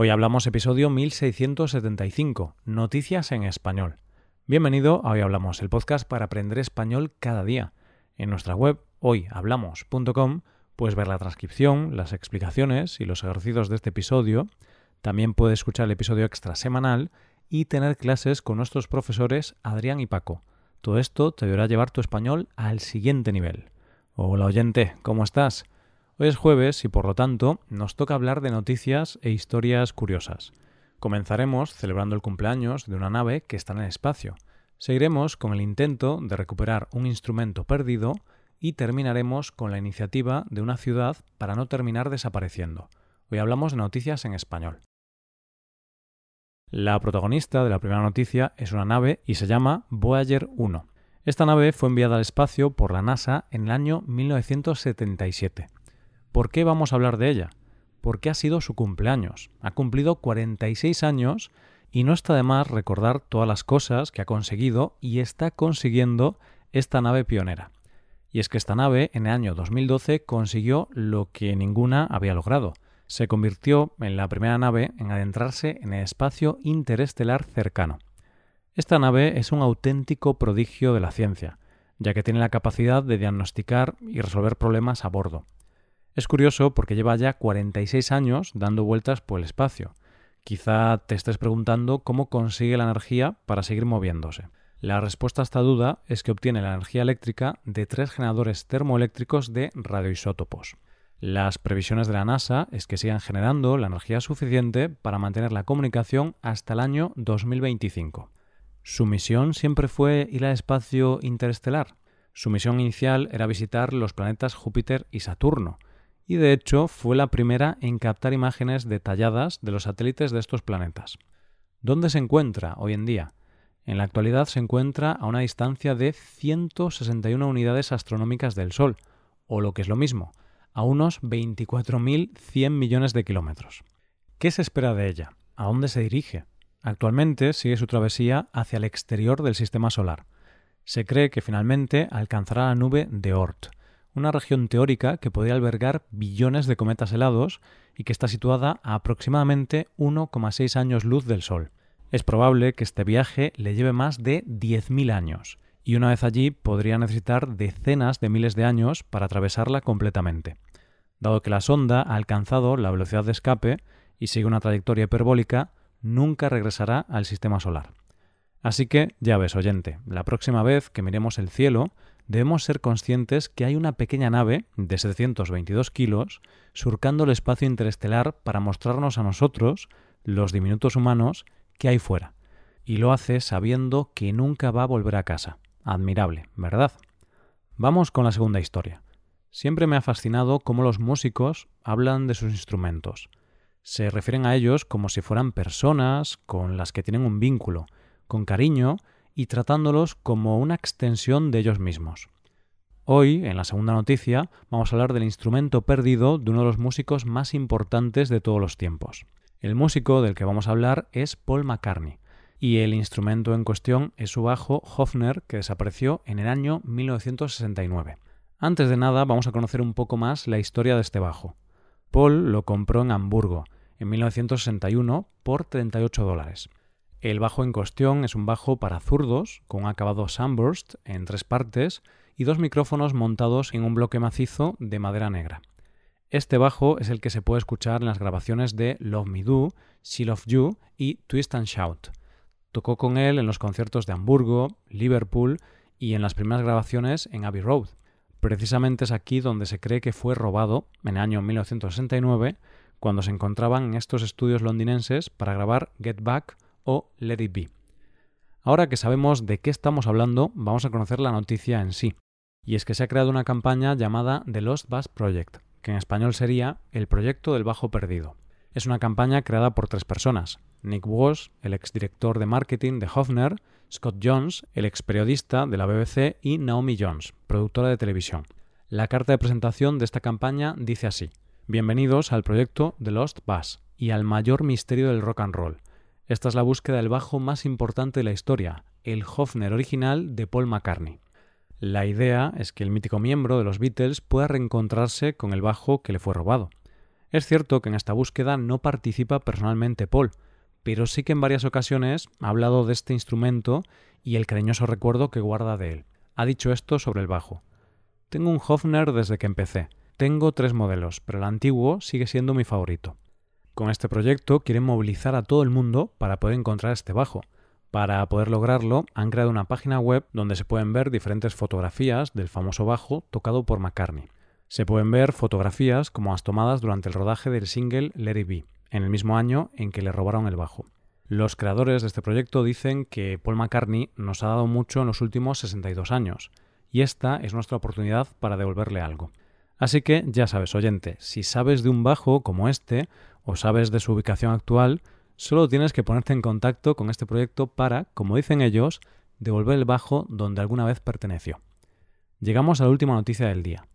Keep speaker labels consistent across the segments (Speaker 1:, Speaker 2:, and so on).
Speaker 1: Hoy hablamos episodio 1675, Noticias en Español. Bienvenido a Hoy Hablamos, el podcast para aprender español cada día. En nuestra web hoyhablamos.com puedes ver la transcripción, las explicaciones y los ejercicios de este episodio. También puedes escuchar el episodio extra semanal y tener clases con nuestros profesores Adrián y Paco. Todo esto te ayudará a llevar tu español al siguiente nivel. Hola oyente, ¿cómo estás? Hoy es jueves y por lo tanto nos toca hablar de noticias e historias curiosas. Comenzaremos celebrando el cumpleaños de una nave que está en el espacio. Seguiremos con el intento de recuperar un instrumento perdido y terminaremos con la iniciativa de una ciudad para no terminar desapareciendo. Hoy hablamos de noticias en español. La protagonista de la primera noticia es una nave y se llama Voyager 1. Esta nave fue enviada al espacio por la NASA en el año 1977. ¿Por qué vamos a hablar de ella? Porque ha sido su cumpleaños. Ha cumplido 46 años y no está de más recordar todas las cosas que ha conseguido y está consiguiendo esta nave pionera. Y es que esta nave en el año 2012 consiguió lo que ninguna había logrado. Se convirtió en la primera nave en adentrarse en el espacio interestelar cercano. Esta nave es un auténtico prodigio de la ciencia, ya que tiene la capacidad de diagnosticar y resolver problemas a bordo. Es curioso porque lleva ya 46 años dando vueltas por el espacio. Quizá te estés preguntando cómo consigue la energía para seguir moviéndose. La respuesta a esta duda es que obtiene la energía eléctrica de tres generadores termoeléctricos de radioisótopos. Las previsiones de la NASA es que sigan generando la energía suficiente para mantener la comunicación hasta el año 2025. Su misión siempre fue ir al espacio interestelar. Su misión inicial era visitar los planetas Júpiter y Saturno, y de hecho fue la primera en captar imágenes detalladas de los satélites de estos planetas. ¿Dónde se encuentra hoy en día? En la actualidad se encuentra a una distancia de 161 unidades astronómicas del Sol, o lo que es lo mismo, a unos 24.100 millones de kilómetros. ¿Qué se espera de ella? ¿A dónde se dirige? Actualmente sigue su travesía hacia el exterior del sistema solar. Se cree que finalmente alcanzará la nube de Oort, una región teórica que podría albergar billones de cometas helados y que está situada a aproximadamente 1,6 años luz del Sol. Es probable que este viaje le lleve más de 10.000 años, y una vez allí podría necesitar decenas de miles de años para atravesarla completamente. Dado que la sonda ha alcanzado la velocidad de escape y sigue una trayectoria hiperbólica, nunca regresará al sistema solar. Así que, ya ves, oyente, la próxima vez que miremos el cielo, debemos ser conscientes que hay una pequeña nave de 722 kilos surcando el espacio interestelar para mostrarnos a nosotros, los diminutos humanos, que hay fuera. Y lo hace sabiendo que nunca va a volver a casa. Admirable, ¿verdad? Vamos con la segunda historia. Siempre me ha fascinado cómo los músicos hablan de sus instrumentos. Se refieren a ellos como si fueran personas con las que tienen un vínculo, con cariño y tratándolos como una extensión de ellos mismos. Hoy, en la segunda noticia, vamos a hablar del instrumento perdido de uno de los músicos más importantes de todos los tiempos. El músico del que vamos a hablar es Paul McCartney, y el instrumento en cuestión es su bajo Hofner que desapareció en el año 1969. Antes de nada, vamos a conocer un poco más la historia de este bajo. Paul lo compró en Hamburgo en 1961 por 38 dólares. El bajo en cuestión es un bajo para zurdos con acabado sunburst en tres partes y dos micrófonos montados en un bloque macizo de madera negra. Este bajo es el que se puede escuchar en las grabaciones de Love Me Do, She Love You y Twist and Shout. Tocó con él en los conciertos de Hamburgo, Liverpool y en las primeras grabaciones en Abbey Road. Precisamente es aquí donde se cree que fue robado en el año 1969 cuando se encontraban en estos estudios londinenses para grabar Get Back o Let It Be. Ahora que sabemos de qué estamos hablando, vamos a conocer la noticia en sí. Y es que se ha creado una campaña llamada The Lost Bass Project, que en español sería El Proyecto del Bajo Perdido. Es una campaña creada por tres personas. Nick Walsh, el exdirector de marketing de Hofner, Scott Jones, el ex periodista de la BBC y Naomi Jones, productora de televisión. La carta de presentación de esta campaña dice así: Bienvenidos al proyecto The Lost Bass y al mayor misterio del rock and roll, esta es la búsqueda del bajo más importante de la historia, el Hofner original de Paul McCartney. La idea es que el mítico miembro de los Beatles pueda reencontrarse con el bajo que le fue robado. Es cierto que en esta búsqueda no participa personalmente Paul, pero sí que en varias ocasiones ha hablado de este instrumento y el cariñoso recuerdo que guarda de él. Ha dicho esto sobre el bajo. Tengo un Hofner desde que empecé. Tengo tres modelos, pero el antiguo sigue siendo mi favorito. Con este proyecto quieren movilizar a todo el mundo para poder encontrar este bajo. Para poder lograrlo, han creado una página web donde se pueden ver diferentes fotografías del famoso bajo tocado por McCartney. Se pueden ver fotografías como las tomadas durante el rodaje del single Let It Be, en el mismo año en que le robaron el bajo. Los creadores de este proyecto dicen que Paul McCartney nos ha dado mucho en los últimos 62 años, y esta es nuestra oportunidad para devolverle algo. Así que ya sabes, oyente, si sabes de un bajo como este, o sabes de su ubicación actual, solo tienes que ponerte en contacto con este proyecto para, como dicen ellos, devolver el bajo donde alguna vez perteneció. Llegamos a la última noticia del día.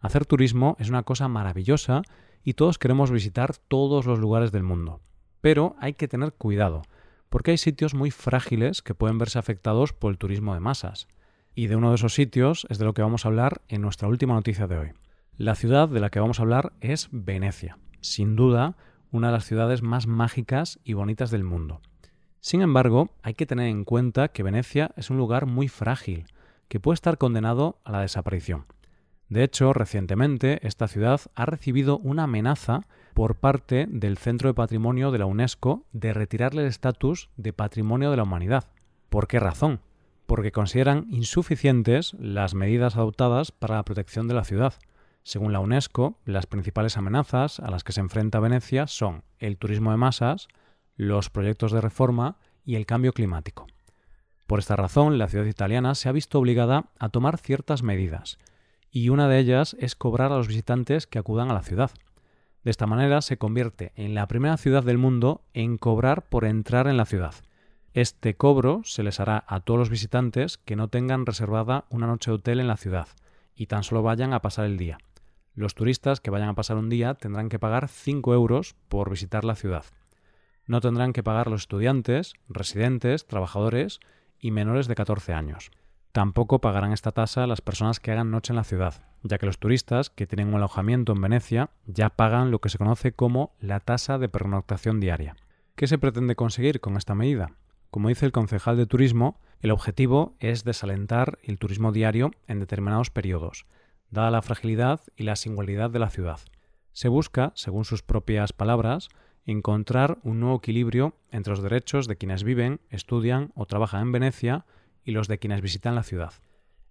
Speaker 1: Hacer turismo es una cosa maravillosa y todos queremos visitar todos los lugares del mundo. Pero hay que tener cuidado, porque hay sitios muy frágiles que pueden verse afectados por el turismo de masas. Y de uno de esos sitios es de lo que vamos a hablar en nuestra última noticia de hoy. La ciudad de la que vamos a hablar es Venecia, sin duda una de las ciudades más mágicas y bonitas del mundo. Sin embargo, hay que tener en cuenta que Venecia es un lugar muy frágil, que puede estar condenado a la desaparición. De hecho, recientemente esta ciudad ha recibido una amenaza por parte del Centro de Patrimonio de la UNESCO de retirarle el estatus de Patrimonio de la Humanidad. ¿Por qué razón? Porque consideran insuficientes las medidas adoptadas para la protección de la ciudad. Según la UNESCO, las principales amenazas a las que se enfrenta Venecia son el turismo de masas, los proyectos de reforma y el cambio climático. Por esta razón, la ciudad italiana se ha visto obligada a tomar ciertas medidas, y una de ellas es cobrar a los visitantes que acudan a la ciudad. De esta manera se convierte en la primera ciudad del mundo en cobrar por entrar en la ciudad. Este cobro se les hará a todos los visitantes que no tengan reservada una noche de hotel en la ciudad y tan solo vayan a pasar el día. Los turistas que vayan a pasar un día tendrán que pagar 5 euros por visitar la ciudad. No tendrán que pagar los estudiantes, residentes, trabajadores y menores de 14 años. Tampoco pagarán esta tasa las personas que hagan noche en la ciudad, ya que los turistas que tienen un alojamiento en Venecia ya pagan lo que se conoce como la tasa de pernoctación diaria. ¿Qué se pretende conseguir con esta medida? Como dice el concejal de turismo, el objetivo es desalentar el turismo diario en determinados periodos, dada la fragilidad y la singularidad de la ciudad. Se busca, según sus propias palabras, encontrar un nuevo equilibrio entre los derechos de quienes viven, estudian o trabajan en Venecia y los de quienes visitan la ciudad.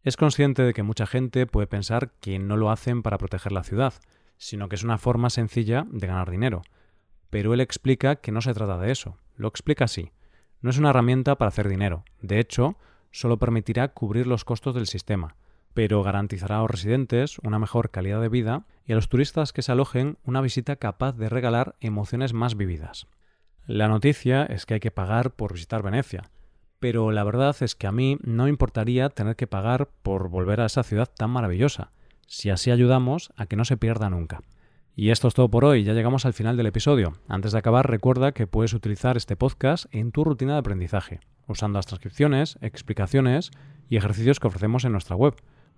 Speaker 1: Es consciente de que mucha gente puede pensar que no lo hacen para proteger la ciudad, sino que es una forma sencilla de ganar dinero. Pero él explica que no se trata de eso. Lo explica así. No es una herramienta para hacer dinero. De hecho, solo permitirá cubrir los costos del sistema, pero garantizará a los residentes una mejor calidad de vida y a los turistas que se alojen una visita capaz de regalar emociones más vividas. La noticia es que hay que pagar por visitar Venecia, pero la verdad es que a mí no importaría tener que pagar por volver a esa ciudad tan maravillosa, si así ayudamos a que no se pierda nunca. Y esto es todo por hoy, ya llegamos al final del episodio. Antes de acabar, recuerda que puedes utilizar este podcast en tu rutina de aprendizaje, usando las transcripciones, explicaciones y ejercicios que ofrecemos en nuestra web.